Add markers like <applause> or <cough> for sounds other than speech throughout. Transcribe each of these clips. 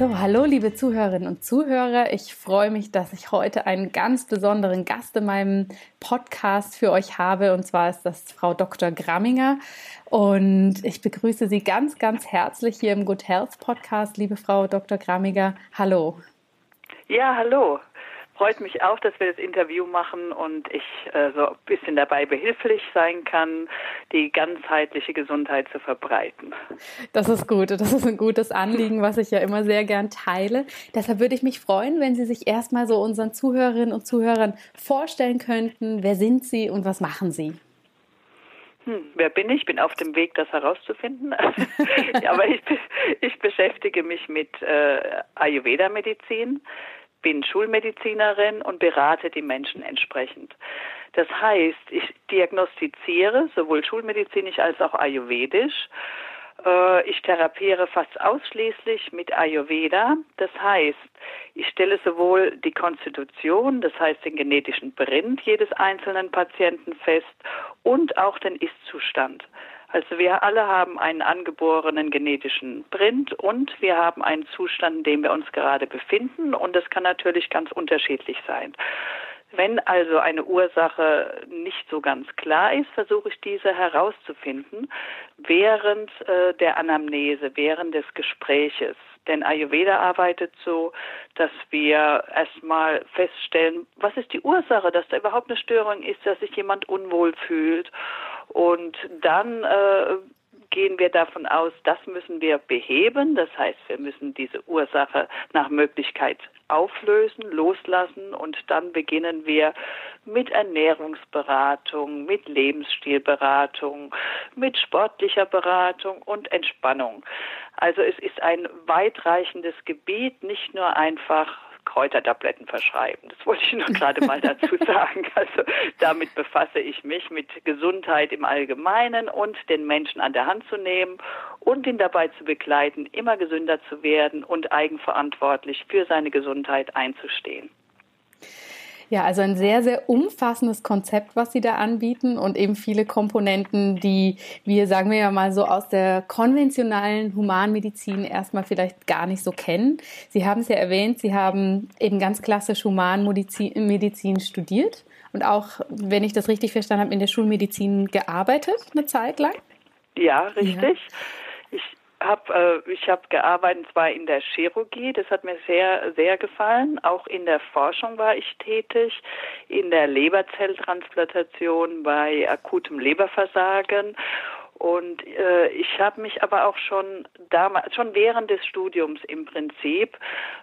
So, hallo liebe Zuhörerinnen und Zuhörer. Ich freue mich, dass ich heute einen ganz besonderen Gast in meinem Podcast für euch habe. Und zwar ist das Frau Dr. Gramminger. Und ich begrüße Sie ganz, ganz herzlich hier im Good Health Podcast, liebe Frau Dr. Gramminger. Hallo. Ja, hallo freut mich auch, dass wir das Interview machen und ich äh, so ein bisschen dabei behilflich sein kann, die ganzheitliche Gesundheit zu verbreiten. Das ist gut. Das ist ein gutes Anliegen, was ich ja immer sehr gern teile. Deshalb würde ich mich freuen, wenn Sie sich erstmal so unseren Zuhörerinnen und Zuhörern vorstellen könnten. Wer sind Sie und was machen Sie? Hm, wer bin ich? Bin auf dem Weg, das herauszufinden. <laughs> Aber ich, ich beschäftige mich mit äh, Ayurveda-Medizin bin Schulmedizinerin und berate die Menschen entsprechend. Das heißt, ich diagnostiziere sowohl schulmedizinisch als auch ayurvedisch. Äh, ich therapiere fast ausschließlich mit Ayurveda. Das heißt, ich stelle sowohl die Konstitution, das heißt den genetischen Print jedes einzelnen Patienten fest und auch den Ist-Zustand. Also wir alle haben einen angeborenen genetischen Print und wir haben einen Zustand, in dem wir uns gerade befinden und das kann natürlich ganz unterschiedlich sein. Wenn also eine Ursache nicht so ganz klar ist, versuche ich diese herauszufinden während äh, der Anamnese, während des Gespräches. Denn Ayurveda arbeitet so, dass wir erstmal feststellen, was ist die Ursache, dass da überhaupt eine Störung ist, dass sich jemand unwohl fühlt. Und dann äh, gehen wir davon aus, das müssen wir beheben. Das heißt, wir müssen diese Ursache nach Möglichkeit auflösen, loslassen und dann beginnen wir mit Ernährungsberatung, mit Lebensstilberatung, mit sportlicher Beratung und Entspannung. Also es ist ein weitreichendes Gebiet, nicht nur einfach Kräutertabletten verschreiben. Das wollte ich nur gerade mal dazu <laughs> sagen. Also damit befasse ich mich mit Gesundheit im Allgemeinen und den Menschen an der Hand zu nehmen und ihn dabei zu begleiten, immer gesünder zu werden und eigenverantwortlich für seine Gesundheit einzustehen. Ja, also ein sehr, sehr umfassendes Konzept, was Sie da anbieten und eben viele Komponenten, die wir, sagen wir ja mal so, aus der konventionellen Humanmedizin erstmal vielleicht gar nicht so kennen. Sie haben es ja erwähnt, Sie haben eben ganz klassisch Humanmedizin studiert und auch, wenn ich das richtig verstanden habe, in der Schulmedizin gearbeitet eine Zeit lang. Ja, richtig. Ja hab, äh, ich habe gearbeitet zwar in der Chirurgie, das hat mir sehr sehr gefallen. Auch in der Forschung war ich tätig, in der Leberzelltransplantation bei akutem Leberversagen und äh, ich habe mich aber auch schon damals, schon während des Studiums im Prinzip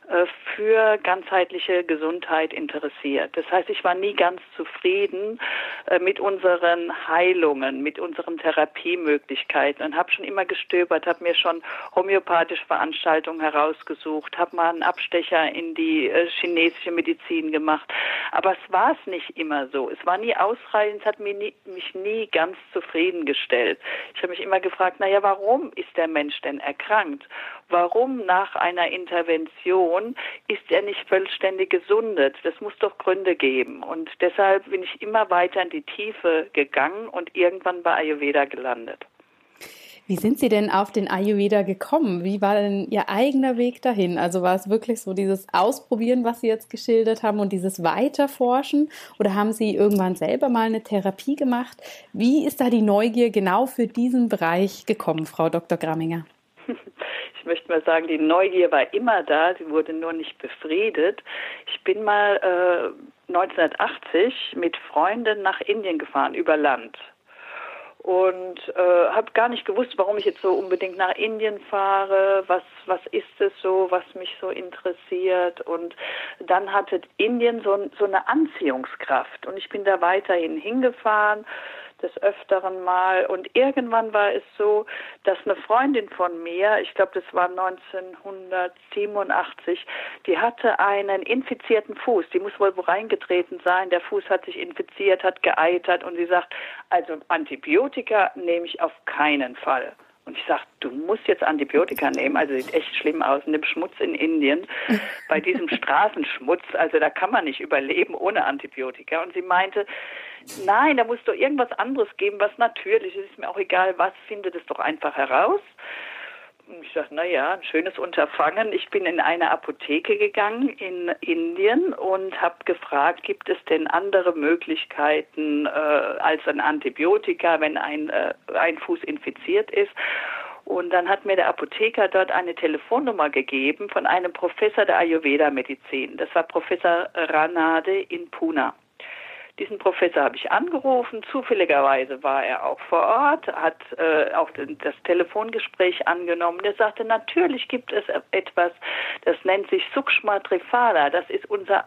äh, für ganzheitliche Gesundheit interessiert. Das heißt, ich war nie ganz zufrieden äh, mit unseren Heilungen, mit unseren Therapiemöglichkeiten und habe schon immer gestöbert, habe mir schon homöopathische Veranstaltungen herausgesucht, habe mal einen Abstecher in die äh, chinesische Medizin gemacht. Aber es war es nicht immer so. Es war nie ausreichend, es hat mich nie, mich nie ganz zufriedengestellt. Ich habe mich immer gefragt, naja, warum ist der Mensch denn erkrankt? Warum nach einer Intervention ist er nicht vollständig gesundet? Das muss doch Gründe geben. Und deshalb bin ich immer weiter in die Tiefe gegangen und irgendwann bei Ayurveda gelandet. Wie sind Sie denn auf den Ayurveda gekommen? Wie war denn Ihr eigener Weg dahin? Also war es wirklich so dieses Ausprobieren, was Sie jetzt geschildert haben und dieses Weiterforschen? Oder haben Sie irgendwann selber mal eine Therapie gemacht? Wie ist da die Neugier genau für diesen Bereich gekommen, Frau Dr. Gramminger? Ich möchte mal sagen, die Neugier war immer da, sie wurde nur nicht befriedet. Ich bin mal äh, 1980 mit Freunden nach Indien gefahren, über Land und äh, habe gar nicht gewusst, warum ich jetzt so unbedingt nach Indien fahre, was was ist es so, was mich so interessiert. Und dann hatte Indien so, so eine Anziehungskraft. Und ich bin da weiterhin hingefahren des Öfteren mal. Und irgendwann war es so, dass eine Freundin von mir, ich glaube, das war 1987, die hatte einen infizierten Fuß. Die muss wohl wo reingetreten sein. Der Fuß hat sich infiziert, hat geeitert und sie sagt, also Antibiotika nehme ich auf keinen Fall. Und ich sage, du musst jetzt Antibiotika nehmen, also sieht echt schlimm aus, in dem Schmutz in Indien, bei diesem <laughs> Straßenschmutz, also da kann man nicht überleben ohne Antibiotika. Und sie meinte, nein, da muss doch irgendwas anderes geben, was natürlich ist, ist mir auch egal, was, findet es doch einfach heraus. Ich sage, naja, ein schönes Unterfangen. Ich bin in eine Apotheke gegangen in Indien und habe gefragt, gibt es denn andere Möglichkeiten äh, als ein Antibiotika, wenn ein, äh, ein Fuß infiziert ist? Und dann hat mir der Apotheker dort eine Telefonnummer gegeben von einem Professor der Ayurveda-Medizin. Das war Professor Ranade in Pune. Diesen Professor habe ich angerufen. Zufälligerweise war er auch vor Ort, hat äh, auch das Telefongespräch angenommen. Der sagte, natürlich gibt es etwas, das nennt sich Sukshma Triphala. Das ist unser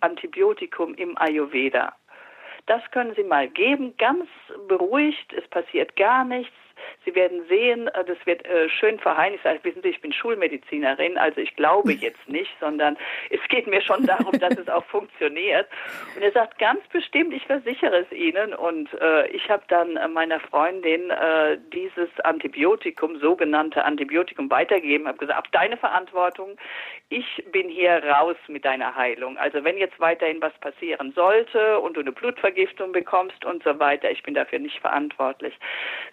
Antibiotikum im Ayurveda. Das können Sie mal geben, ganz beruhigt. Es passiert gar nichts. Sie werden sehen, äh, das wird äh, schön verheiligt. Also, wissen Sie, ich bin Schulmedizinerin, also ich glaube <laughs> jetzt nicht, sondern es geht mir schon darum, dass es auch funktioniert. Und er sagt ganz bestimmt, ich versichere es Ihnen. Und äh, ich habe dann äh, meiner Freundin äh, dieses Antibiotikum, sogenannte Antibiotikum, weitergegeben, habe gesagt, ab deine Verantwortung, ich bin hier raus mit deiner Heilung. Also wenn jetzt weiterhin was passieren sollte und du eine Blutvergiftung bekommst und so weiter, ich bin dafür nicht verantwortlich.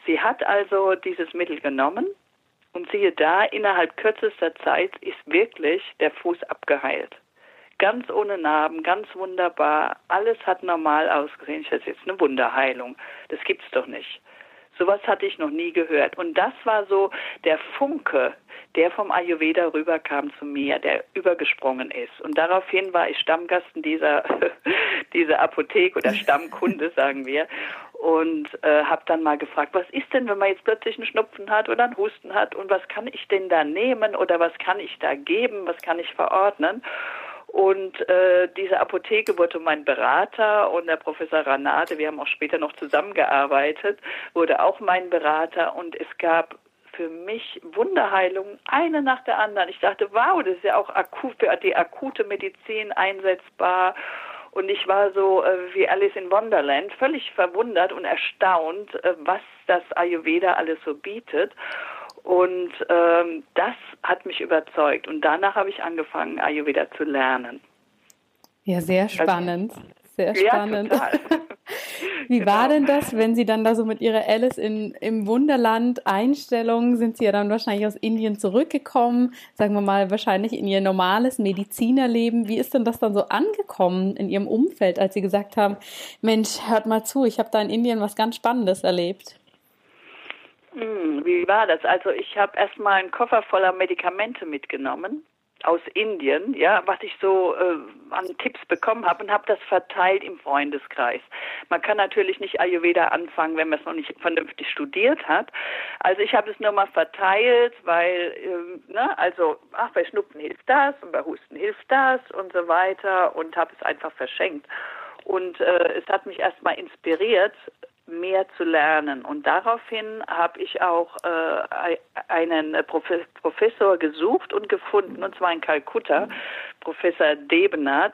Sie hat also dieses Mittel genommen und siehe da, innerhalb kürzester Zeit ist wirklich der Fuß abgeheilt. Ganz ohne Narben, ganz wunderbar. Alles hat normal ausgesehen. Ich das jetzt eine Wunderheilung. Das gibt's doch nicht. Sowas hatte ich noch nie gehört. Und das war so der Funke, der vom Ayurveda rüberkam zu mir, der übergesprungen ist. Und daraufhin war ich Stammgast dieser, <laughs> dieser Apotheke oder <laughs> Stammkunde, sagen wir. Und äh, habe dann mal gefragt, was ist denn, wenn man jetzt plötzlich einen Schnupfen hat oder einen Husten hat und was kann ich denn da nehmen oder was kann ich da geben, was kann ich verordnen? Und äh, diese Apotheke wurde mein Berater und der Professor Ranate, wir haben auch später noch zusammengearbeitet, wurde auch mein Berater und es gab für mich Wunderheilungen, eine nach der anderen. Ich dachte, wow, das ist ja auch akut, für die akute Medizin einsetzbar. Und ich war so äh, wie Alice in Wonderland, völlig verwundert und erstaunt, äh, was das Ayurveda alles so bietet. Und ähm, das hat mich überzeugt. Und danach habe ich angefangen, Ayurveda zu lernen. Ja, sehr also, spannend. Sehr spannend. Ja, <laughs> Wie genau. war denn das, wenn Sie dann da so mit Ihrer Alice in, im Wunderland Einstellung, sind Sie ja dann wahrscheinlich aus Indien zurückgekommen, sagen wir mal wahrscheinlich in Ihr normales Medizinerleben. Wie ist denn das dann so angekommen in Ihrem Umfeld, als Sie gesagt haben, Mensch, hört mal zu, ich habe da in Indien was ganz Spannendes erlebt? Hm, wie war das? Also ich habe erstmal einen Koffer voller Medikamente mitgenommen aus Indien, ja, was ich so äh, an Tipps bekommen habe und habe das verteilt im Freundeskreis. Man kann natürlich nicht Ayurveda anfangen, wenn man es noch nicht vernünftig studiert hat. Also ich habe es nur mal verteilt, weil, äh, ne, also, ach, bei Schnupfen hilft das und bei Husten hilft das und so weiter und habe es einfach verschenkt. Und äh, es hat mich erstmal inspiriert, mehr zu lernen. Und daraufhin habe ich auch äh, einen Professor gesucht und gefunden, und zwar in Kalkutta, Professor Debenat,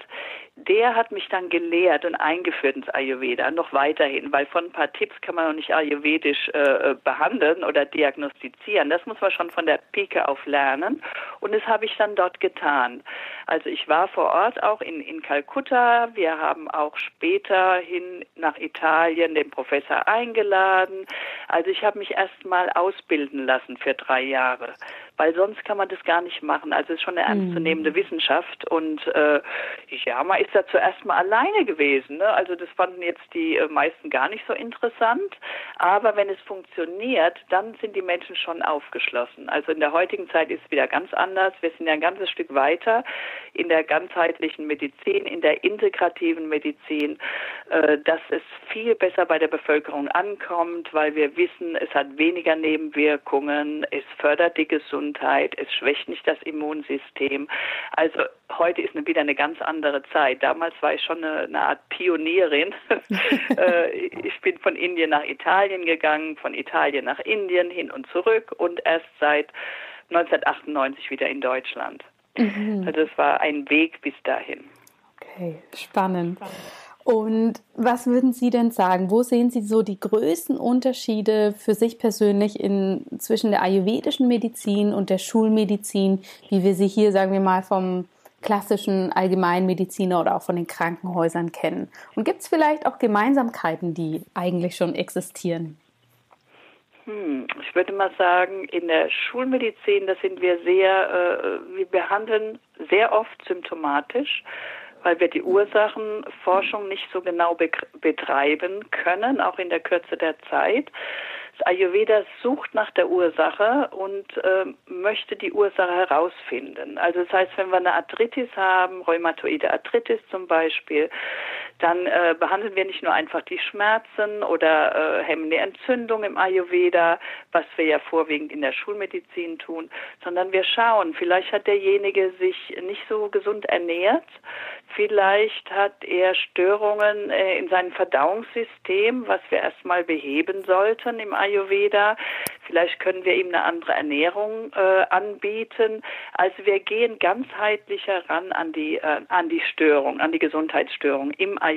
der hat mich dann gelehrt und eingeführt ins Ayurveda, noch weiterhin, weil von ein paar Tipps kann man noch nicht ayurvedisch äh, behandeln oder diagnostizieren. Das muss man schon von der Pike auf lernen. Und das habe ich dann dort getan. Also ich war vor Ort auch in, in Kalkutta. Wir haben auch später hin nach Italien den Professor eingeladen. Also ich habe mich erst mal ausbilden lassen für drei Jahre weil sonst kann man das gar nicht machen. Also es ist schon eine mhm. ernstzunehmende Wissenschaft und äh, ja, man ist da zuerst mal alleine gewesen. Ne? Also das fanden jetzt die äh, meisten gar nicht so interessant, aber wenn es funktioniert, dann sind die Menschen schon aufgeschlossen. Also in der heutigen Zeit ist es wieder ganz anders. Wir sind ja ein ganzes Stück weiter in der ganzheitlichen Medizin, in der integrativen Medizin, äh, dass es viel besser bei der Bevölkerung ankommt, weil wir wissen, es hat weniger Nebenwirkungen, es fördert die Gesundheit Gesundheit, es schwächt nicht das Immunsystem. Also heute ist wieder eine ganz andere Zeit. Damals war ich schon eine, eine Art Pionierin. <laughs> Äh, ich bin von Indien nach Italien gegangen, von Italien nach Indien hin und zurück und erst seit 1998 wieder in Deutschland. Mhm. Also es war ein Weg bis dahin. Okay, spannend. Und was würden Sie denn sagen? Wo sehen Sie so die größten Unterschiede für sich persönlich in, zwischen der ayurvedischen Medizin und der Schulmedizin, wie wir sie hier, sagen wir mal, vom klassischen Allgemeinmediziner oder auch von den Krankenhäusern kennen? Und gibt es vielleicht auch Gemeinsamkeiten, die eigentlich schon existieren? Hm, ich würde mal sagen, in der Schulmedizin, da sind wir sehr, äh, wir behandeln sehr oft symptomatisch, weil wir die Ursachenforschung nicht so genau betreiben können, auch in der Kürze der Zeit. Ayurveda sucht nach der Ursache und äh, möchte die Ursache herausfinden. Also das heißt, wenn wir eine Arthritis haben, rheumatoide Arthritis zum Beispiel, dann äh, behandeln wir nicht nur einfach die Schmerzen oder äh, hemmen die Entzündung im Ayurveda, was wir ja vorwiegend in der Schulmedizin tun, sondern wir schauen, vielleicht hat derjenige sich nicht so gesund ernährt, vielleicht hat er Störungen äh, in seinem Verdauungssystem, was wir erstmal beheben sollten im Ayurveda. Vielleicht können wir ihm eine andere Ernährung äh, anbieten. Also wir gehen ganzheitlicher ran an die, äh, an die Störung, an die Gesundheitsstörung im Ayurveda.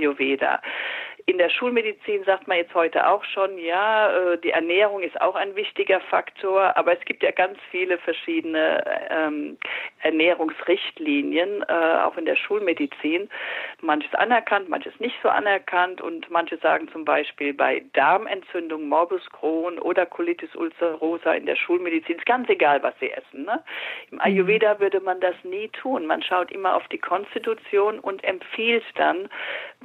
In der Schulmedizin sagt man jetzt heute auch schon, ja, äh, die Ernährung ist auch ein wichtiger Faktor, aber es gibt ja ganz viele verschiedene ähm, Ernährungsrichtlinien, äh, auch in der Schulmedizin. Manches anerkannt, manches nicht so anerkannt und manche sagen zum Beispiel bei Darmentzündung, Morbus Crohn oder Colitis ulcerosa in der Schulmedizin, ist ganz egal, was sie essen. Ne? Im mhm. Ayurveda würde man das nie tun. Man schaut immer auf die Konstitution und empfiehlt dann,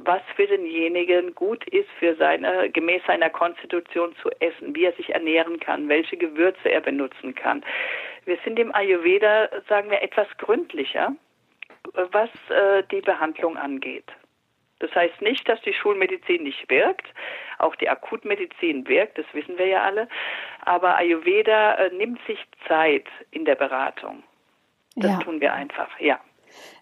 was für denjenigen gut ist, für seine, gemäß seiner Konstitution zu essen, wie er sich ernähren kann, welche Gewürze er benutzen kann. Wir sind im Ayurveda, sagen wir, etwas gründlicher, was äh, die Behandlung angeht. Das heißt nicht, dass die Schulmedizin nicht wirkt. Auch die Akutmedizin wirkt, das wissen wir ja alle. Aber Ayurveda äh, nimmt sich Zeit in der Beratung. Das ja. tun wir einfach, ja.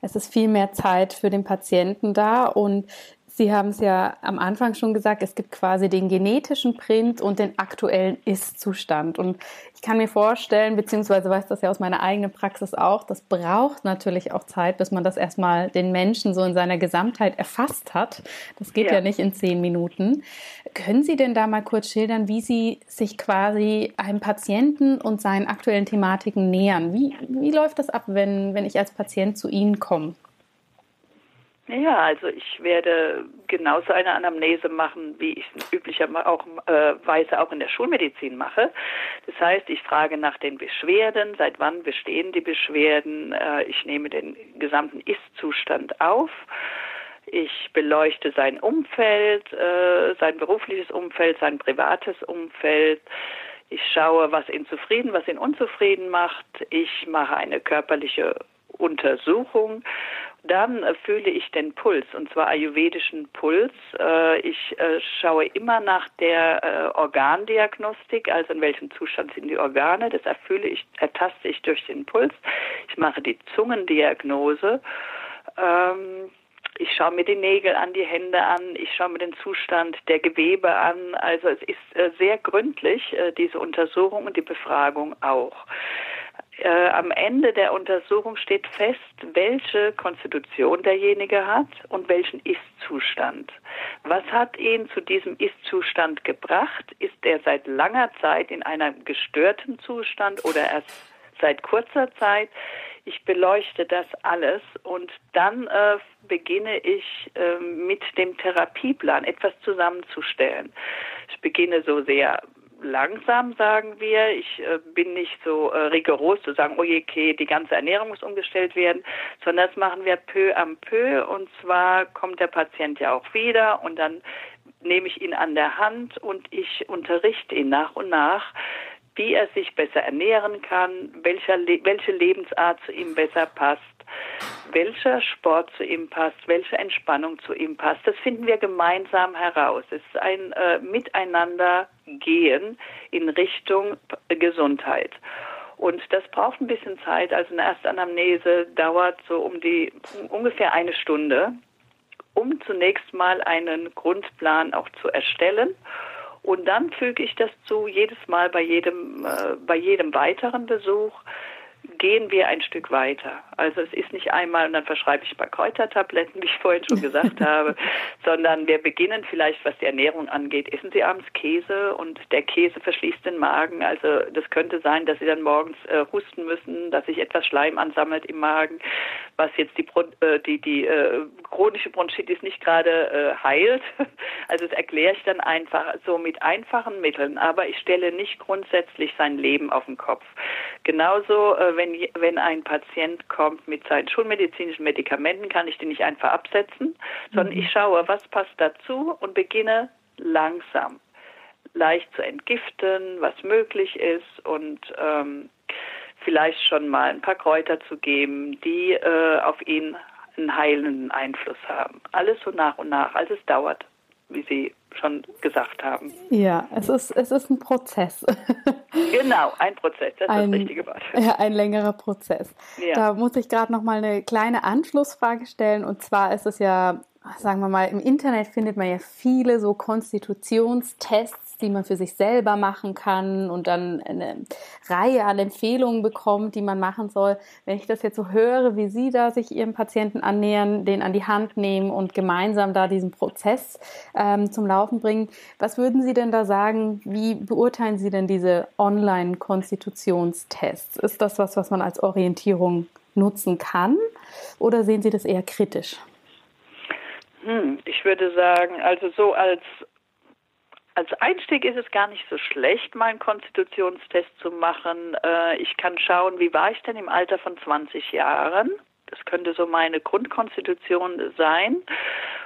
Es ist viel mehr Zeit für den Patienten da und Sie haben es ja am Anfang schon gesagt, es gibt quasi den genetischen Print und den aktuellen Ist-Zustand. Und ich kann mir vorstellen, beziehungsweise weiß das ja aus meiner eigenen Praxis auch, das braucht natürlich auch Zeit, bis man das erstmal den Menschen so in seiner Gesamtheit erfasst hat. Das geht ja, ja nicht in zehn Minuten. Können Sie denn da mal kurz schildern, wie Sie sich quasi einem Patienten und seinen aktuellen Thematiken nähern? Wie, wie läuft das ab, wenn, wenn ich als Patient zu Ihnen komme? Ja, also ich werde genauso eine Anamnese machen, wie ich es üblicherweise auch, äh, auch in der Schulmedizin mache. Das heißt, ich frage nach den Beschwerden, seit wann bestehen die Beschwerden. Äh, ich nehme den gesamten Ist-Zustand auf. Ich beleuchte sein Umfeld, äh, sein berufliches Umfeld, sein privates Umfeld. Ich schaue, was ihn zufrieden, was ihn unzufrieden macht. Ich mache eine körperliche Untersuchung dann äh, fühle ich den Puls, und zwar ayurvedischen Puls. Äh, ich äh, schaue immer nach der Organdiagnostik, also in welchem Zustand sind die Organe. Das erfülle ich, ertaste ich durch den Puls. Ich mache die Zungendiagnose. Ähm, ich schaue mir die Nägel an, die Hände an, ich schaue mir den Zustand der Gewebe an. Also es ist sehr gründlich, diese Untersuchung und die Befragung auch äh, am Ende der Untersuchung steht fest, welche Konstitution derjenige hat und welchen Ist-Zustand. Was hat ihn zu diesem Ist-Zustand gebracht? Ist er seit langer Zeit in einem gestörten Zustand oder erst seit kurzer Zeit? Ich beleuchte das alles und dann äh, beginne ich äh, mit dem Therapieplan etwas zusammenzustellen. Ich beginne so sehr langsam, sagen wir. Ich äh, bin nicht so äh, rigoros zu sagen, oh je, okay, die ganze Ernährung muss umgestellt werden, sondern das machen wir peu à peu. Und zwar kommt der Patient ja auch wieder und dann nehme ich ihn an der Hand und ich unterrichte ihn nach und nach, wie er sich besser ernähren kann, welcher, welche Lebensart zu ihm besser passt welcher Sport zu ihm passt, welche Entspannung zu ihm passt. Das finden wir gemeinsam heraus. Es ist ein äh, Miteinander gehen in Richtung Gesundheit. Und das braucht ein bisschen Zeit. Also eine Erstanamnese dauert so um die ungefähr eine Stunde, um zunächst mal einen Grundplan auch zu erstellen. Und dann füge ich das zu jedes Mal bei jedem, äh, bei jedem weiteren Besuch gehen wir ein Stück weiter. Also es ist nicht einmal und dann verschreibe ich ein paar Kräutertabletten, <laughs> wie ich vorhin schon gesagt habe, <laughs> sondern wir beginnen vielleicht, was die Ernährung angeht, essen Sie abends Käse und der Käse verschließt den Magen. Also das könnte sein, dass Sie dann morgens äh, husten müssen, dass sich etwas Schleim ansammelt im Magen, was jetzt die, äh, die, die äh, chronische Bronchitis nicht gerade äh, heilt. <laughs> Also das erkläre ich dann einfach so mit einfachen Mitteln, aber ich stelle nicht grundsätzlich sein Leben auf den Kopf. Genauso, äh, wenn, wenn ein Patient kommt mit seinen schulmedizinischen Medikamenten, kann ich die nicht einfach absetzen, sondern mhm. ich schaue, was passt dazu und beginne langsam, leicht zu entgiften, was möglich ist und ähm, vielleicht schon mal ein paar Kräuter zu geben, die äh, auf ihn einen heilenden Einfluss haben. Alles so nach und nach. Also es dauert, wie Sie schon gesagt haben. Ja, es ist, es ist ein Prozess. <laughs> genau, ein Prozess, das ein, ist das richtige Wort. <laughs> Ja, ein längerer Prozess. Ja. Da muss ich gerade noch mal eine kleine Anschlussfrage stellen. Und zwar ist es ja sagen wir mal, im Internet findet man ja viele so Konstitutionstests, die man für sich selber machen kann und dann eine Reihe an Empfehlungen bekommt, die man machen soll. Wenn ich das jetzt so höre, wie Sie da sich Ihrem Patienten annähern, den an die Hand nehmen und gemeinsam da diesen Prozess ähm, zum Laufen bringen, was würden Sie denn da sagen? Wie beurteilen Sie denn diese Online-Konstitutionstests? Ist das was, was man als Orientierung nutzen kann oder sehen Sie das eher kritisch? Hm, ich würde sagen, also so als als Einstieg ist es gar nicht so schlecht, meinen Konstitutionstest zu machen. Äh, ich kann schauen, wie war ich denn im Alter von 20 Jahren? Das könnte so meine Grundkonstitution sein.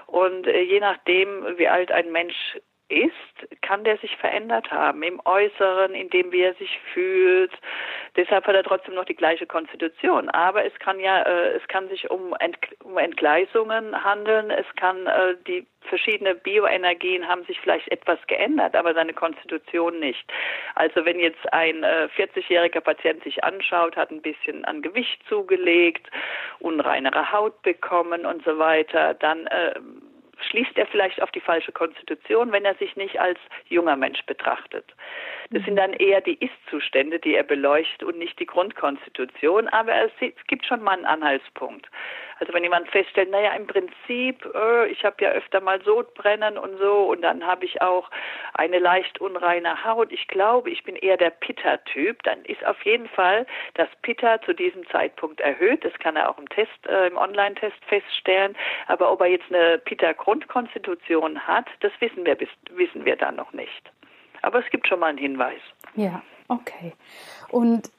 Und äh, je nachdem, wie alt ein Mensch ist, kann der sich verändert haben im Äußeren, in dem wie er sich fühlt. Deshalb hat er trotzdem noch die gleiche Konstitution. Aber es kann ja, äh, es kann sich um, Ent um Entgleisungen handeln. Es kann äh, die verschiedene Bioenergien haben sich vielleicht etwas geändert, aber seine Konstitution nicht. Also wenn jetzt ein äh, 40-jähriger Patient sich anschaut, hat ein bisschen an Gewicht zugelegt, unreinere Haut bekommen und so weiter, dann äh, schließt er vielleicht auf die falsche Konstitution, wenn er sich nicht als junger Mensch betrachtet. Das sind dann eher die Ist-Zustände, die er beleuchtet und nicht die Grundkonstitution, aber es gibt schon mal einen Anhaltspunkt. Also wenn jemand feststellt, naja, im Prinzip, äh, ich habe ja öfter mal Sodbrennen und so und dann habe ich auch eine leicht unreine Haut. Ich glaube, ich bin eher der Pitta-Typ. Dann ist auf jeden Fall das Pitta zu diesem Zeitpunkt erhöht. Das kann er auch im Test, äh, im Online-Test feststellen. Aber ob er jetzt eine Pitta-Grundkonstitution hat, das wissen wir, wissen wir dann noch nicht. Aber es gibt schon mal einen Hinweis. Ja, okay. Und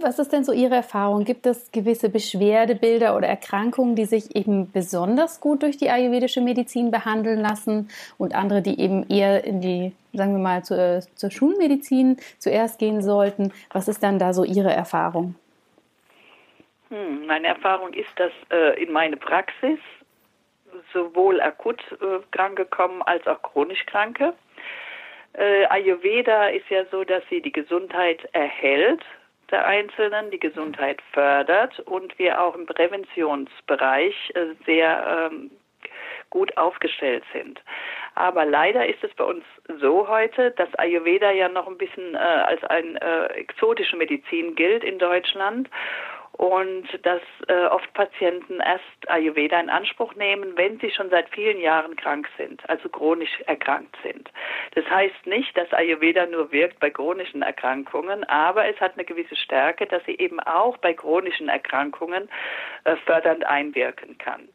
was ist denn so Ihre Erfahrung? Gibt es gewisse Beschwerdebilder oder Erkrankungen, die sich eben besonders gut durch die ayurvedische Medizin behandeln lassen und andere, die eben eher in die, sagen wir mal, zur, zur Schulmedizin zuerst gehen sollten? Was ist dann da so Ihre Erfahrung? Hm, meine Erfahrung ist, dass äh, in meine Praxis sowohl akut äh, Kranke kommen als auch chronisch Kranke. Äh, Ayurveda ist ja so, dass sie die Gesundheit erhält der Einzelnen, die Gesundheit fördert und wir auch im Präventionsbereich äh, sehr ähm, gut aufgestellt sind. Aber leider ist es bei uns so heute, dass Ayurveda ja noch ein bisschen äh, als eine äh, exotische Medizin gilt in Deutschland und dass äh, oft Patienten erst Ayurveda in Anspruch nehmen, wenn sie schon seit vielen Jahren krank sind, also chronisch erkrankt sind. Das heißt nicht, dass Ayurveda nur wirkt bei chronischen Erkrankungen, aber es hat eine gewisse Stärke, dass sie eben auch bei chronischen Erkrankungen äh, fördernd einwirken kann.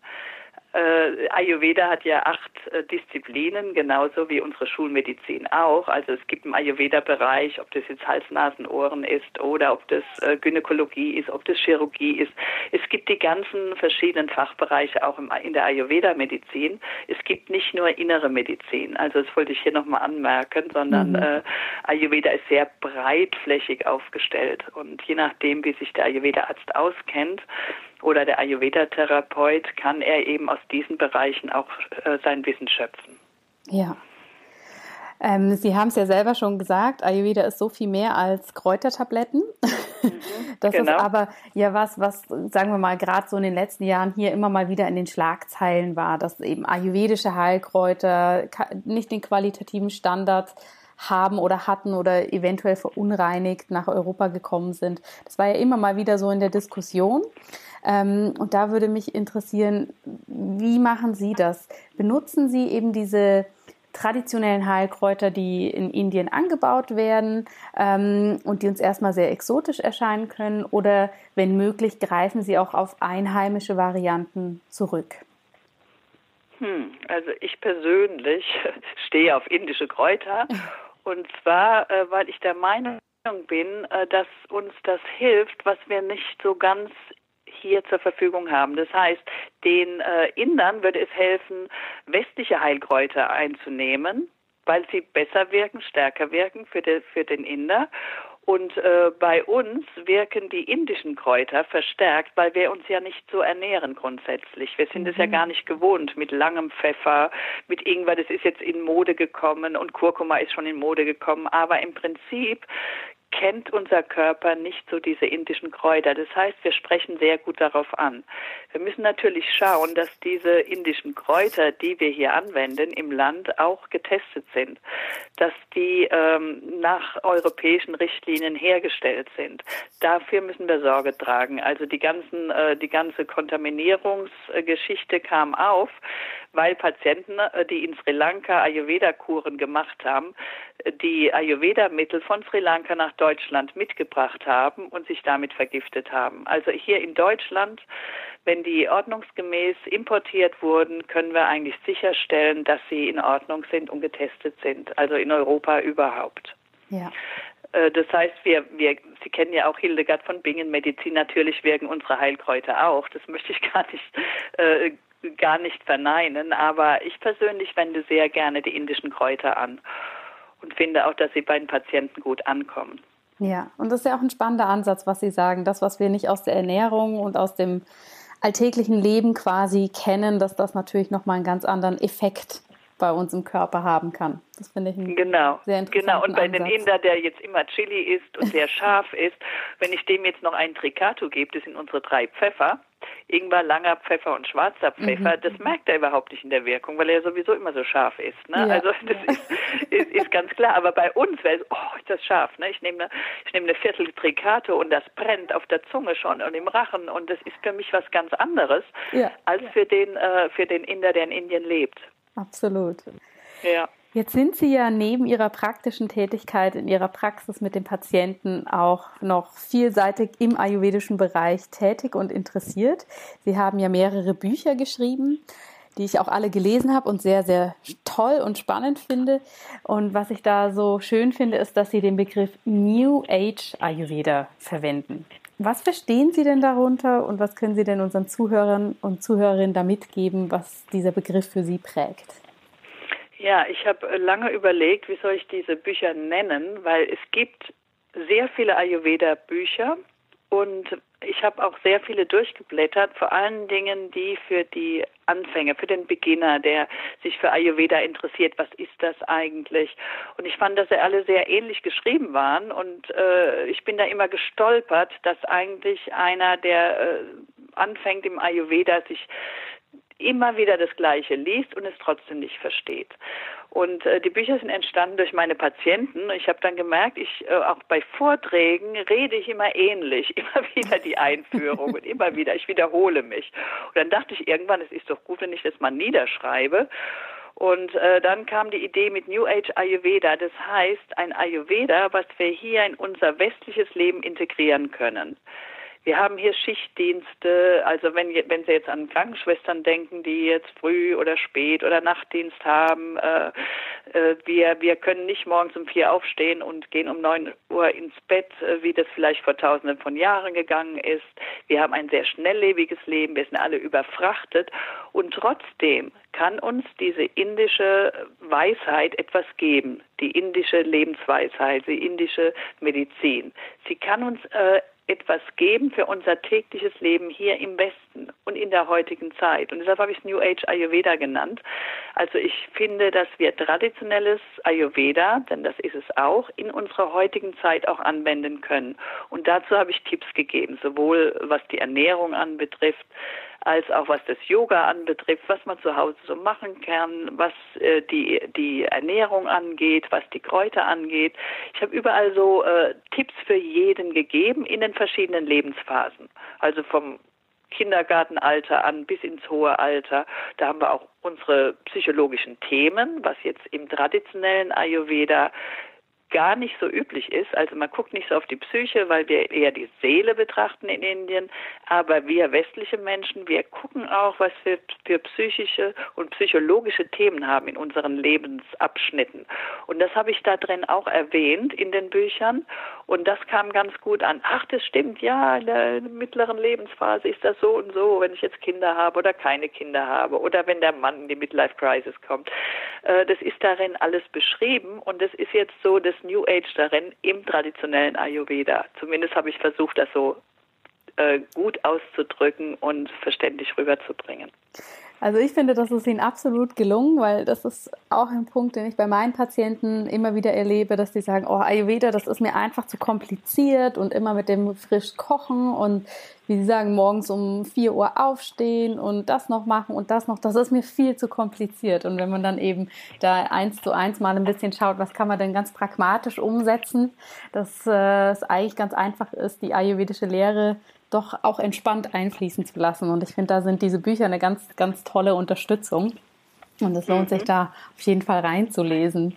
Äh, Ayurveda hat ja acht äh, Disziplinen, genauso wie unsere Schulmedizin auch. Also es gibt im Ayurveda-Bereich, ob das jetzt Hals, Nasen, Ohren ist oder ob das äh, Gynäkologie ist, ob das Chirurgie ist. Es gibt die ganzen verschiedenen Fachbereiche auch im, in der Ayurveda-Medizin. Es gibt nicht nur innere Medizin. Also das wollte ich hier nochmal anmerken, sondern mhm. äh, Ayurveda ist sehr breitflächig aufgestellt. Und je nachdem, wie sich der Ayurveda-Arzt auskennt, oder der Ayurveda-Therapeut kann er eben aus diesen Bereichen auch äh, sein Wissen schöpfen. Ja. Ähm, Sie haben es ja selber schon gesagt, Ayurveda ist so viel mehr als Kräutertabletten. <laughs> Mhm, das genau. ist aber ja was, was, sagen wir mal, gerade so in den letzten Jahren hier immer mal wieder in den Schlagzeilen war, dass eben ayurvedische Heilkräuter nicht den qualitativen Standard haben oder hatten oder eventuell verunreinigt nach Europa gekommen sind. Das war ja immer mal wieder so in der Diskussion. Ähm, und da würde mich interessieren, wie machen Sie das? Benutzen Sie eben diese traditionellen Heilkräuter, die in Indien angebaut werden ähm, und die uns erstmal sehr exotisch erscheinen können oder wenn möglich greifen sie auch auf einheimische Varianten zurück? Hm, also ich persönlich <laughs> stehe auf indische Kräuter und zwar, äh, weil ich der Meinung bin, äh, dass uns das hilft, was wir nicht so ganz hier zur Verfügung haben. Das heißt, den äh, Indern würde es helfen, westliche Heilkräuter einzunehmen, weil sie besser wirken, stärker wirken für, de, für den Inder. Und äh, bei uns wirken die indischen Kräuter verstärkt, weil wir uns ja nicht so ernähren grundsätzlich. Wir sind mhm. es ja mhm. gar nicht gewohnt mit langem Pfeffer, mit Ingwer, das ist jetzt in Mode gekommen und Kurkuma ist schon in Mode gekommen. Aber im Prinzip kennt unser Körper nicht so diese indischen Kräuter. Das heißt, wir sprechen sehr gut darauf an. Wir müssen natürlich schauen, dass diese indischen Kräuter, die wir hier anwenden im Land, auch getestet sind, dass die ähm, nach europäischen Richtlinien hergestellt sind. Dafür müssen wir Sorge tragen. Also die ganzen, äh, die ganze Kontaminierungsgeschichte kam auf, weil Patienten, äh, die in Sri Lanka Ayurveda-Kuren gemacht haben, die Ayurveda-Mittel von Sri Lanka nach Deutschland mitgebracht haben und sich damit vergiftet haben. Also hier in Deutschland, wenn die ordnungsgemäß importiert wurden, können wir eigentlich sicherstellen, dass sie in Ordnung sind und getestet sind. Also in Europa überhaupt. Ja. Äh, das heißt, wir, wir, Sie kennen ja auch Hildegard von Bingen, Medizin, natürlich wirken unsere Heilkräuter auch. Das möchte ich gar nicht, äh, gar nicht verneinen. Aber ich persönlich wende sehr gerne die indischen Kräuter an und finde auch, dass sie bei den Patienten gut ankommen. Ja, und das ist ja auch ein spannender Ansatz, was Sie sagen. Das, was wir nicht aus der Ernährung und aus dem alltäglichen Leben quasi kennen, dass das natürlich nochmal einen ganz anderen Effekt bei uns im Körper haben kann. Das finde ich ein genau, sehr interessanten Genau, und bei Ansatz. den Inder, der jetzt immer Chili isst und sehr scharf ist, wenn ich dem jetzt noch einen Tricato gebe, das sind unsere drei Pfeffer, Ingwer, langer Pfeffer und schwarzer Pfeffer, mhm. das merkt er überhaupt nicht in der Wirkung, weil er sowieso immer so scharf ist. Ne? Ja. Also das ja. ist, ist, ist, ganz klar. Aber bei uns wäre es, oh, ist das scharf. Ne? Ich nehme eine, ich nehme eine Viertel Tricato und das brennt auf der Zunge schon und im Rachen und das ist für mich was ganz anderes ja. als für den äh, für den Inder, der in Indien lebt. Absolut. Ja. Jetzt sind Sie ja neben Ihrer praktischen Tätigkeit in Ihrer Praxis mit den Patienten auch noch vielseitig im ayurvedischen Bereich tätig und interessiert. Sie haben ja mehrere Bücher geschrieben, die ich auch alle gelesen habe und sehr, sehr toll und spannend finde. Und was ich da so schön finde, ist, dass Sie den Begriff New Age Ayurveda verwenden. Was verstehen Sie denn darunter und was können Sie denn unseren Zuhörern und Zuhörerinnen da mitgeben, was dieser Begriff für Sie prägt? Ja, ich habe äh, lange überlegt, wie soll ich diese Bücher nennen, weil es gibt sehr viele Ayurveda-Bücher und ich habe auch sehr viele durchgeblättert, vor allen Dingen die für die Anfänger, für den Beginner, der sich für Ayurveda interessiert. Was ist das eigentlich? Und ich fand, dass sie alle sehr ähnlich geschrieben waren und äh, ich bin da immer gestolpert, dass eigentlich einer, der äh, anfängt im Ayurveda, sich immer wieder das Gleiche liest und es trotzdem nicht versteht. Und äh, die Bücher sind entstanden durch meine Patienten. Ich habe dann gemerkt, ich äh, auch bei Vorträgen rede ich immer ähnlich, <laughs> immer wieder die Einführung und immer wieder, ich wiederhole mich. Und dann dachte ich irgendwann, es ist doch gut, wenn ich das mal niederschreibe. Und äh, dann kam die Idee mit New Age Ayurveda. Das heißt, ein Ayurveda, was wir hier in unser westliches Leben integrieren können. Wir haben hier Schichtdienste, also wenn, wenn Sie jetzt an Krankenschwestern denken, die jetzt früh oder spät oder Nachtdienst haben, äh, äh, wir, wir können nicht morgens um vier aufstehen und gehen um neun Uhr ins Bett, äh, wie das vielleicht vor tausenden von Jahren gegangen ist. Wir haben ein sehr schnelllebiges Leben, wir sind alle überfrachtet und trotzdem kann uns diese indische Weisheit etwas geben, die indische Lebensweisheit, die indische Medizin. Sie kann uns äh, etwas geben für unser tägliches Leben hier im Westen und in der heutigen Zeit. Und deshalb habe ich es New Age Ayurveda genannt. Also ich finde, dass wir traditionelles Ayurveda, denn das ist es auch, in unserer heutigen Zeit auch anwenden können. Und dazu habe ich Tipps gegeben, sowohl was die Ernährung anbetrifft, als auch was das Yoga anbetrifft, was man zu Hause so machen kann, was äh, die, die Ernährung angeht, was die Kräuter angeht. Ich habe überall so äh, Tipps für jeden gegeben in den verschiedenen Lebensphasen. Also vom Kindergartenalter an bis ins hohe Alter. Da haben wir auch unsere psychologischen Themen, was jetzt im traditionellen Ayurveda gar nicht so üblich ist. Also man guckt nicht so auf die Psyche, weil wir eher die Seele betrachten in Indien. Aber wir westliche Menschen, wir gucken auch, was wir für psychische und psychologische Themen haben in unseren Lebensabschnitten. Und das habe ich da drin auch erwähnt in den Büchern. Und das kam ganz gut an. Ach, das stimmt, ja, in der mittleren Lebensphase ist das so und so, wenn ich jetzt Kinder habe oder keine Kinder habe oder wenn der Mann in die Midlife Crisis kommt. Äh, das ist darin alles beschrieben und das ist jetzt so, dass New Age darin im traditionellen Ayurveda. Zumindest habe ich versucht, das so äh, gut auszudrücken und verständlich rüberzubringen. Also ich finde, das ist Ihnen absolut gelungen, weil das ist auch ein Punkt, den ich bei meinen Patienten immer wieder erlebe, dass die sagen, oh Ayurveda, das ist mir einfach zu kompliziert und immer mit dem frisch kochen und wie Sie sagen, morgens um 4 Uhr aufstehen und das noch machen und das noch, das ist mir viel zu kompliziert. Und wenn man dann eben da eins zu eins mal ein bisschen schaut, was kann man denn ganz pragmatisch umsetzen, dass äh, es eigentlich ganz einfach ist, die ayurvedische Lehre doch auch entspannt einfließen zu lassen. Und ich finde, da sind diese Bücher eine ganz, ganz tolle Unterstützung. Und es lohnt mhm. sich da auf jeden Fall reinzulesen.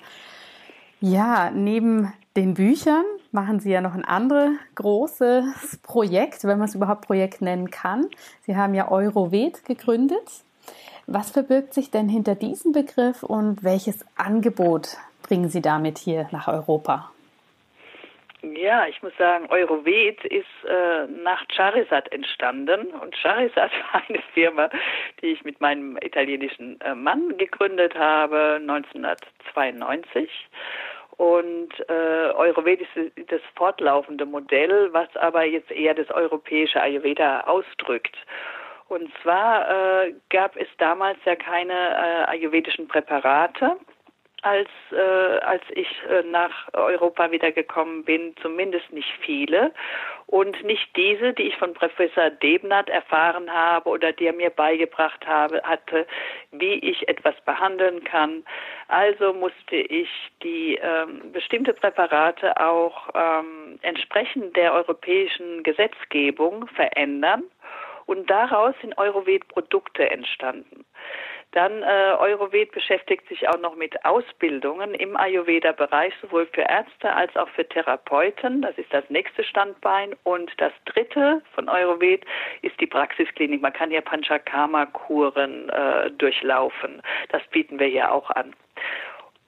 Ja, neben den Büchern machen Sie ja noch ein anderes großes Projekt, wenn man es überhaupt Projekt nennen kann. Sie haben ja Euroved gegründet. Was verbirgt sich denn hinter diesem Begriff und welches Angebot bringen Sie damit hier nach Europa? Ja, ich muss sagen, Euroved ist äh, nach Charizard entstanden. Und Charizard <laughs> war eine Firma, die ich mit meinem italienischen äh, Mann gegründet habe, 1992. Und äh, Euroved ist das fortlaufende Modell, was aber jetzt eher das europäische Ayurveda ausdrückt. Und zwar äh, gab es damals ja keine äh, ayurvedischen Präparate als, äh, als ich äh, nach Europa wiedergekommen bin, zumindest nicht viele und nicht diese, die ich von Professor Debnat erfahren habe oder die er mir beigebracht habe, hatte, wie ich etwas behandeln kann. Also musste ich die ähm, bestimmte Präparate auch ähm, entsprechend der europäischen Gesetzgebung verändern und daraus sind Euroved-Produkte entstanden. Dann äh, Euroved beschäftigt sich auch noch mit Ausbildungen im Ayurveda-Bereich, sowohl für Ärzte als auch für Therapeuten. Das ist das nächste Standbein. Und das dritte von Euroved ist die Praxisklinik. Man kann hier Panchakarma-Kuren äh, durchlaufen. Das bieten wir hier auch an.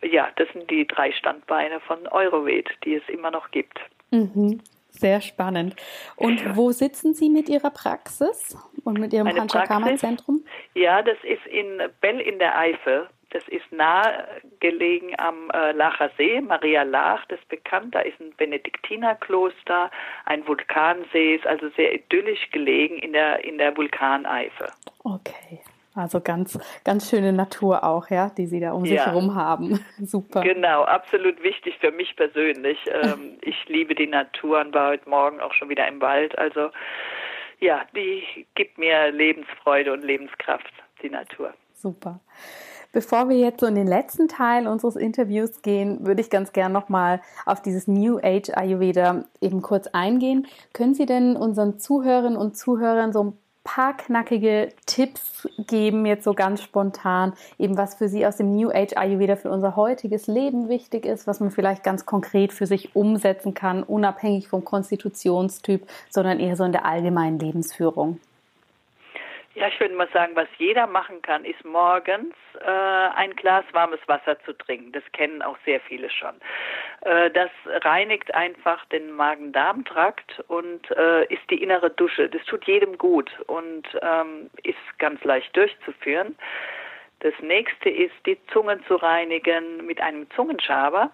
Ja, das sind die drei Standbeine von Euroved, die es immer noch gibt. Mhm. Sehr spannend. Und wo sitzen Sie mit Ihrer Praxis und mit Ihrem Panchakarma-Zentrum? Ja, das ist in Bell in der Eifel. Das ist nahe gelegen am äh, Lacher See. Maria Lach, das ist bekannt. Da ist ein Benediktinerkloster, ein Vulkansee, ist also sehr idyllisch gelegen in der, in der Vulkaneifel. Okay. Also ganz, ganz schöne Natur auch, ja, die Sie da um sich herum haben. <laughs> Super. Genau, absolut wichtig für mich persönlich. Ähm, <laughs> ich liebe die Natur und war heute Morgen auch schon wieder im Wald. Also ja, die gibt mir Lebensfreude und Lebenskraft, die Natur. Super. Bevor wir jetzt so in den letzten Teil unseres Interviews gehen, würde ich ganz gern nochmal auf dieses New Age Ayurveda eben kurz eingehen. Können Sie denn unseren Zuhörerinnen und Zuhörern so ein paar knackige Tipps geben, jetzt so ganz spontan, eben was für Sie aus dem New Age Ayurveda für unser heutiges Leben wichtig ist, was man vielleicht ganz konkret für sich umsetzen kann, unabhängig vom Konstitutionstyp, sondern eher so in der allgemeinen Lebensführung? Ja, ich würde mal sagen, was jeder machen kann, ist morgens äh, ein Glas warmes Wasser zu trinken. Das kennen auch sehr viele schon. Äh, das reinigt einfach den Magen-Darm-Trakt und äh, ist die innere Dusche. Das tut jedem gut und ähm, ist ganz leicht durchzuführen. Das nächste ist, die Zunge zu reinigen mit einem Zungenschaber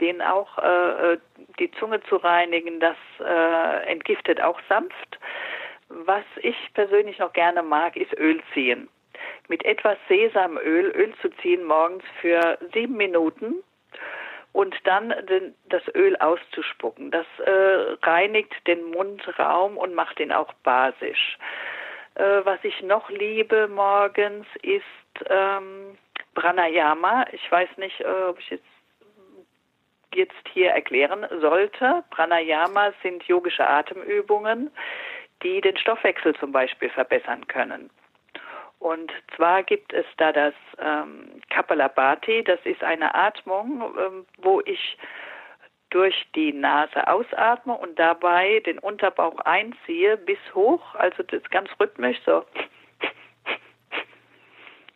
den auch äh, die Zunge zu reinigen, das äh, entgiftet auch sanft. Was ich persönlich noch gerne mag, ist Öl ziehen. Mit etwas Sesamöl Öl zu ziehen morgens für sieben Minuten und dann den, das Öl auszuspucken. Das äh, reinigt den Mundraum und macht ihn auch basisch. Äh, was ich noch liebe morgens ist ähm, Pranayama. Ich weiß nicht, äh, ob ich jetzt jetzt hier erklären sollte. Pranayama sind yogische Atemübungen, die den Stoffwechsel zum Beispiel verbessern können. Und zwar gibt es da das ähm, Kapalabhati, das ist eine Atmung, ähm, wo ich durch die Nase ausatme und dabei den Unterbauch einziehe bis hoch, also das ganz rhythmisch so.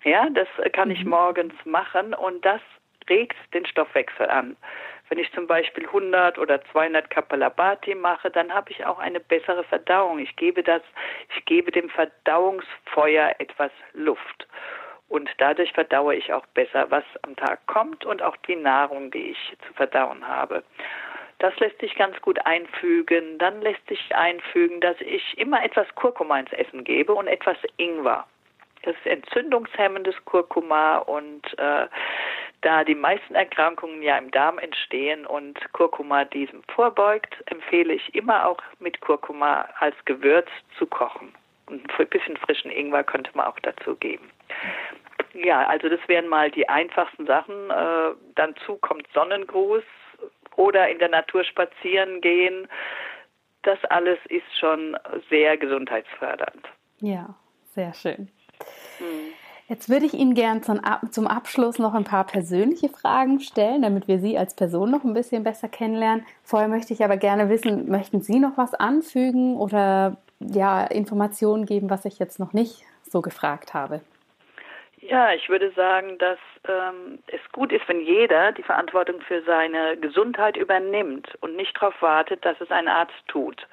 Ja, das kann ich mhm. morgens machen und das regt den Stoffwechsel an. Wenn ich zum Beispiel 100 oder 200 Kapalabhati mache, dann habe ich auch eine bessere Verdauung. Ich gebe das, ich gebe dem Verdauungsfeuer etwas Luft. Und dadurch verdaue ich auch besser, was am Tag kommt und auch die Nahrung, die ich zu verdauen habe. Das lässt sich ganz gut einfügen. Dann lässt sich einfügen, dass ich immer etwas Kurkuma ins Essen gebe und etwas Ingwer. Das ist entzündungshemmendes Kurkuma und äh, da die meisten Erkrankungen ja im Darm entstehen und Kurkuma diesem vorbeugt, empfehle ich immer auch mit Kurkuma als Gewürz zu kochen. Und ein bisschen frischen Ingwer könnte man auch dazu geben. Ja, also das wären mal die einfachsten Sachen. Äh, dazu kommt Sonnengruß oder in der Natur spazieren gehen. Das alles ist schon sehr gesundheitsfördernd. Ja, sehr schön. Mhm. Jetzt würde ich Ihnen gern zum Abschluss noch ein paar persönliche Fragen stellen, damit wir Sie als Person noch ein bisschen besser kennenlernen. Vorher möchte ich aber gerne wissen, möchten Sie noch was anfügen oder ja, Informationen geben, was ich jetzt noch nicht so gefragt habe? Ja, ich würde sagen, dass ähm, es gut ist, wenn jeder die Verantwortung für seine Gesundheit übernimmt und nicht darauf wartet, dass es ein Arzt tut.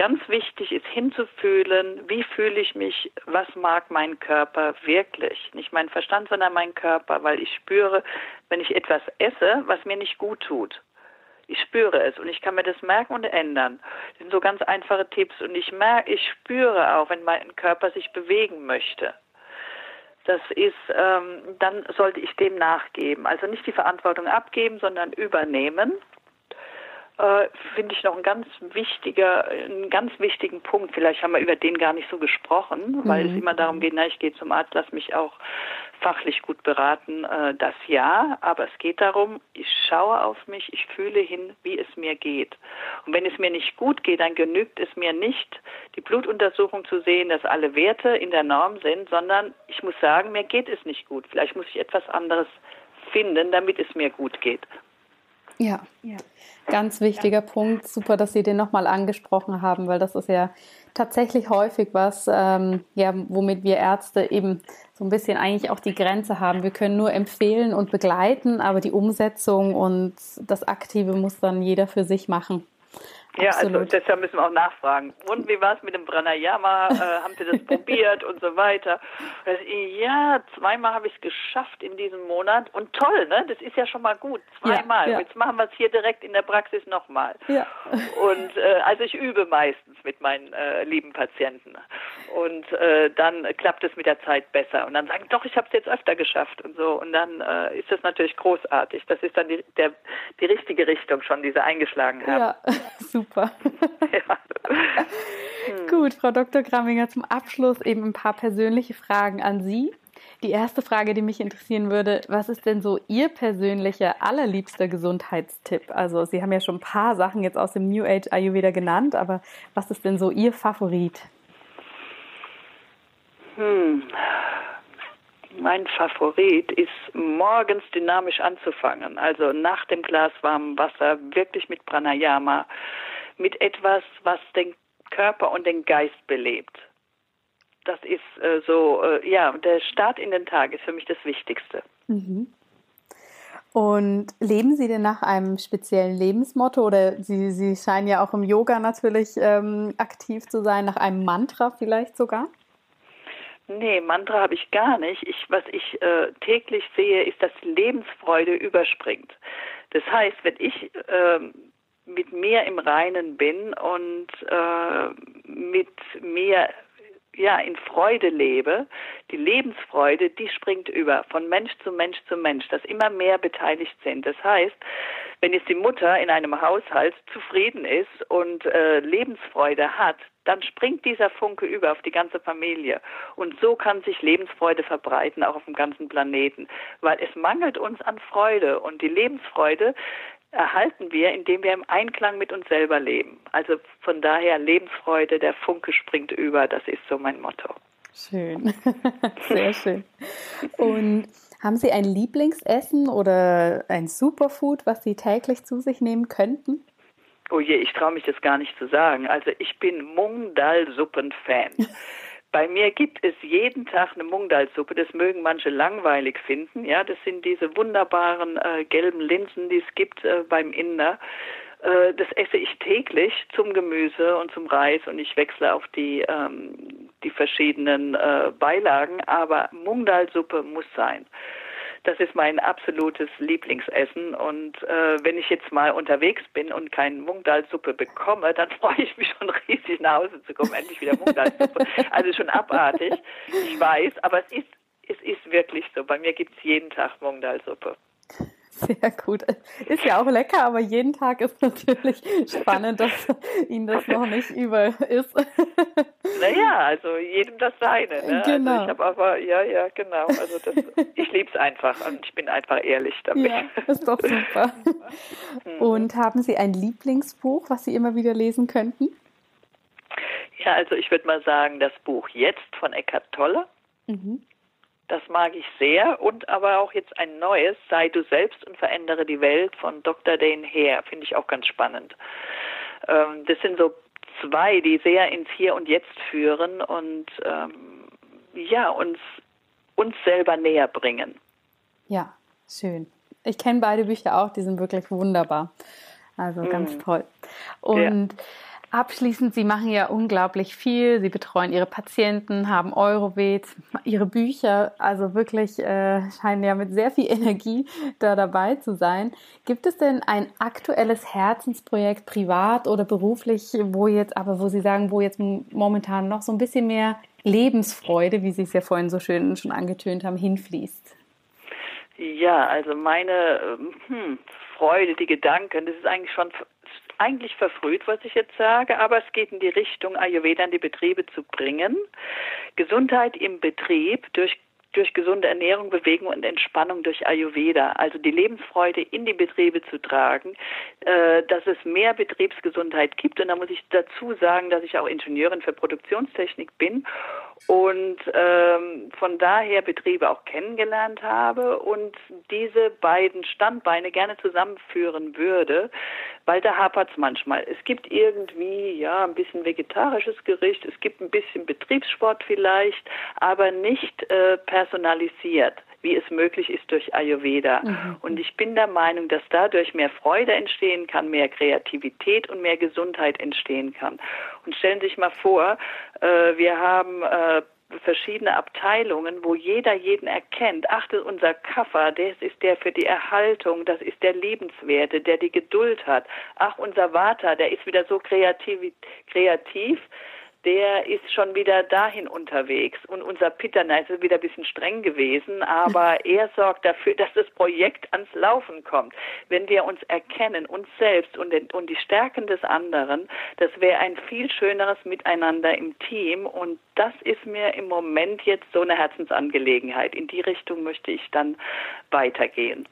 Ganz wichtig ist hinzufühlen, wie fühle ich mich, was mag mein Körper wirklich. Nicht mein Verstand, sondern mein Körper, weil ich spüre, wenn ich etwas esse, was mir nicht gut tut. Ich spüre es und ich kann mir das merken und ändern. Das sind so ganz einfache Tipps und ich merke, ich spüre auch, wenn mein Körper sich bewegen möchte. Das ist, ähm, dann sollte ich dem nachgeben. Also nicht die Verantwortung abgeben, sondern übernehmen äh, finde ich noch ein ganz wichtiger, einen ganz wichtigen Punkt. Vielleicht haben wir über den gar nicht so gesprochen, weil mhm. es immer darum geht, na, ich gehe zum Arzt, lass mich auch fachlich gut beraten, äh, das ja, aber es geht darum, ich schaue auf mich, ich fühle hin, wie es mir geht. Und wenn es mir nicht gut geht, dann genügt es mir nicht, die Blutuntersuchung zu sehen, dass alle Werte in der Norm sind, sondern ich muss sagen, mir geht es nicht gut. Vielleicht muss ich etwas anderes finden, damit es mir gut geht. Ja, ja. ganz wichtiger ja. Punkt. Super, dass Sie den nochmal angesprochen haben, weil das ist ja tatsächlich häufig was, ähm, ja, womit wir Ärzte eben so ein bisschen eigentlich auch die Grenze haben. Wir können nur empfehlen und begleiten, aber die Umsetzung und das Aktive muss dann jeder für sich machen. Ja, also Absolut. also deshalb müssen wir auch nachfragen. Und wie war es mit dem Pranayama? Äh, <laughs> haben Sie das probiert und so weiter? Ja, zweimal habe ich es geschafft in diesem Monat. Und toll, ne? Das ist ja schon mal gut. Zweimal. Ja, ja. Jetzt machen wir es hier direkt in der Praxis nochmal. Ja. Und äh, also ich übe meistens mit meinen äh, lieben Patienten. Und äh, dann klappt es mit der Zeit besser. Und dann sagen, doch, ich habe es jetzt öfter geschafft und so. Und dann äh, ist das natürlich großartig. Das ist dann die, der, die richtige Richtung schon, die sie eingeschlagen haben. Ja, <laughs> super. <laughs> Ja. <laughs> Hm. Gut, Frau Dr. Gramminger, zum Abschluss eben ein paar persönliche Fragen an Sie. Die erste Frage, die mich interessieren würde, was ist denn so Ihr persönlicher, allerliebster Gesundheitstipp? Also Sie haben ja schon ein paar Sachen jetzt aus dem New Age Ayurveda genannt, aber was ist denn so Ihr Favorit? Hm. Mein Favorit ist morgens dynamisch anzufangen, also nach dem Glas warmem Wasser wirklich mit Pranayama, mit etwas, was den Körper und den Geist belebt. Das ist äh, so, äh, ja, der Start in den Tag ist für mich das Wichtigste. Mhm. Und leben Sie denn nach einem speziellen Lebensmotto oder Sie, Sie scheinen ja auch im Yoga natürlich ähm, aktiv zu sein, nach einem Mantra vielleicht sogar? Nee, Mantra habe ich gar nicht. Ich, was ich äh, täglich sehe, ist, dass Lebensfreude überspringt. Das heißt, wenn ich äh, mit mir im Reinen bin und äh, mit mir ja, in Freude lebe, die Lebensfreude, die springt über von Mensch zu Mensch zu Mensch, dass immer mehr beteiligt sind. Das heißt, wenn jetzt die Mutter in einem Haushalt zufrieden ist und äh, Lebensfreude hat, dann springt dieser Funke über auf die ganze Familie. Und so kann sich Lebensfreude verbreiten, auch auf dem ganzen Planeten. Weil es mangelt uns an Freude. Und die Lebensfreude erhalten wir, indem wir im Einklang mit uns selber leben. Also von daher Lebensfreude, der Funke springt über, das ist so mein Motto. Schön, <laughs> sehr schön. Und haben Sie ein Lieblingsessen oder ein Superfood, was Sie täglich zu sich nehmen könnten? Oh je, ich traue mich das gar nicht zu sagen. Also ich bin Mungdal-Suppen-Fan. <laughs> Bei mir gibt es jeden Tag eine Mungdalsuppe. Das mögen manche langweilig finden. Ja, das sind diese wunderbaren äh, gelben Linsen, die es gibt äh, beim Inder. Äh, das esse ich täglich zum Gemüse und zum Reis und ich wechsle auf die ähm, die verschiedenen äh, Beilagen. Aber Mungdalsuppe muss sein. Das ist mein absolutes Lieblingsessen. Und äh, wenn ich jetzt mal unterwegs bin und keine Mungdalsuppe bekomme, dann <laughs> freue ich mich schon riesig nach Hause zu kommen. Endlich wieder Mungdalsuppe. also schon abartig. Ich weiß, aber es ist, es ist wirklich so. Bei mir gibt es jeden Tag Mungdalsuppe. Sehr gut. Ist ja auch lecker, aber jeden Tag ist natürlich spannend, dass Ihnen das noch nicht über ist. Naja, also jedem das seine. Ne? Also genau. Also ich habe aber, ja, ja, genau. Also das, ich liebe es einfach und ich bin einfach ehrlich damit. Ja, ist doch super. Mhm. Und haben Sie ein Lieblingsbuch, was Sie immer wieder lesen könnten? Ja, also ich würde mal sagen, das Buch Jetzt von Eckhart Tolle. Mhm. Das mag ich sehr. Und aber auch jetzt ein neues, Sei du selbst und verändere die Welt von Dr. Dane Hare. Finde ich auch ganz spannend. Ähm, das sind so zwei, die sehr ins Hier und Jetzt führen und ähm, ja, uns, uns selber näher bringen. Ja, schön. Ich kenne beide Bücher auch, die sind wirklich wunderbar. Also ganz mm. toll. Und ja. Abschließend, Sie machen ja unglaublich viel. Sie betreuen Ihre Patienten, haben Eurovet, Ihre Bücher, also wirklich äh, scheinen ja mit sehr viel Energie da dabei zu sein. Gibt es denn ein aktuelles Herzensprojekt, privat oder beruflich, wo jetzt, aber wo Sie sagen, wo jetzt momentan noch so ein bisschen mehr Lebensfreude, wie Sie es ja vorhin so schön schon angetönt haben, hinfließt? Ja, also meine hm, Freude, die Gedanken, das ist eigentlich schon eigentlich verfrüht, was ich jetzt sage, aber es geht in die Richtung, Ayurveda in die Betriebe zu bringen. Gesundheit im Betrieb durch durch gesunde Ernährung, Bewegung und Entspannung durch Ayurveda, also die Lebensfreude in die Betriebe zu tragen, äh, dass es mehr Betriebsgesundheit gibt. Und da muss ich dazu sagen, dass ich auch Ingenieurin für Produktionstechnik bin und ähm, von daher Betriebe auch kennengelernt habe und diese beiden Standbeine gerne zusammenführen würde, weil da hapert es manchmal. Es gibt irgendwie ja ein bisschen vegetarisches Gericht, es gibt ein bisschen Betriebssport vielleicht, aber nicht äh, personalisiert wie es möglich ist durch Ayurveda. Mhm. Und ich bin der Meinung, dass dadurch mehr Freude entstehen kann, mehr Kreativität und mehr Gesundheit entstehen kann. Und stellen Sie sich mal vor, äh, wir haben äh, verschiedene Abteilungen, wo jeder jeden erkennt. Achte, unser Kaffer, das ist der für die Erhaltung, das ist der Lebenswerte, der die Geduld hat. Ach, unser Vater, der ist wieder so kreativ, kreativ der ist schon wieder dahin unterwegs. Und unser Peter Neis ist wieder ein bisschen streng gewesen, aber <laughs> er sorgt dafür, dass das Projekt ans Laufen kommt. Wenn wir uns erkennen, uns selbst und, den, und die Stärken des anderen, das wäre ein viel schöneres Miteinander im Team. Und das ist mir im Moment jetzt so eine Herzensangelegenheit. In die Richtung möchte ich dann weitergehen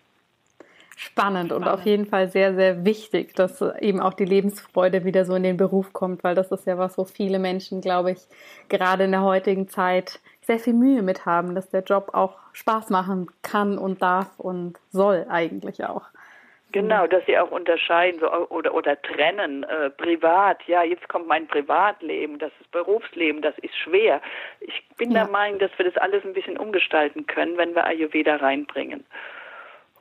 spannend und auf jeden Fall sehr, sehr wichtig, dass eben auch die Lebensfreude wieder so in den Beruf kommt, weil das ist ja was, wo viele Menschen, glaube ich, gerade in der heutigen Zeit sehr viel Mühe mit haben, dass der Job auch Spaß machen kann und darf und soll eigentlich auch. Genau, dass sie auch unterscheiden so, oder, oder trennen. Äh, privat, ja, jetzt kommt mein Privatleben, das ist Berufsleben, das ist schwer. Ich bin ja. der Meinung, dass wir das alles ein bisschen umgestalten können, wenn wir Ayurveda reinbringen.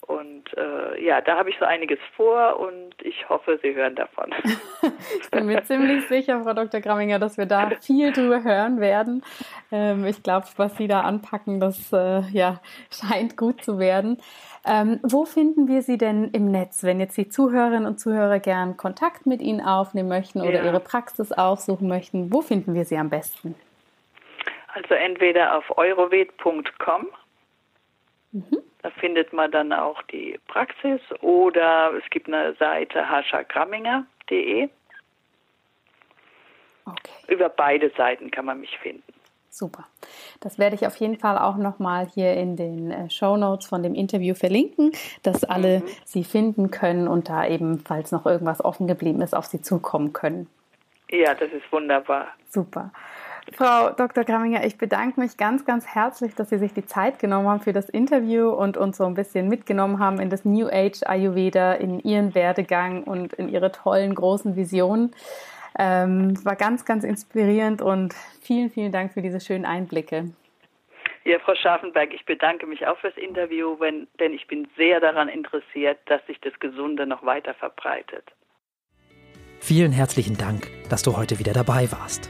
Und äh, ja, da habe ich so einiges vor und ich hoffe, Sie hören davon. <laughs> ich bin mir ziemlich sicher, Frau Dr. Gramminger, dass wir da viel drüber hören werden. Ähm, ich glaube, was Sie da anpacken, das äh, ja, scheint gut zu werden. Ähm, wo finden wir Sie denn im Netz, wenn jetzt die Zuhörerinnen und Zuhörer gern Kontakt mit Ihnen aufnehmen möchten oder ja. Ihre Praxis aufsuchen möchten? Wo finden wir Sie am besten? Also entweder auf eurovet.com Mhm. Da findet man dann auch die Praxis oder es gibt eine Seite haschagramminger.de. Okay. Über beide Seiten kann man mich finden. Super. Das werde ich auf jeden Fall auch nochmal hier in den äh, Show Notes von dem Interview verlinken, dass alle mhm. Sie finden können und da eben, falls noch irgendwas offen geblieben ist, auf Sie zukommen können. Ja, das ist wunderbar. Super. Frau Dr. Gramminger, ich bedanke mich ganz, ganz herzlich, dass Sie sich die Zeit genommen haben für das Interview und uns so ein bisschen mitgenommen haben in das New Age Ayurveda, in Ihren Werdegang und in Ihre tollen, großen Visionen. Ähm, war ganz, ganz inspirierend und vielen, vielen Dank für diese schönen Einblicke. Ja, Frau Scharfenberg, ich bedanke mich auch fürs Interview, wenn, denn ich bin sehr daran interessiert, dass sich das Gesunde noch weiter verbreitet. Vielen herzlichen Dank, dass du heute wieder dabei warst.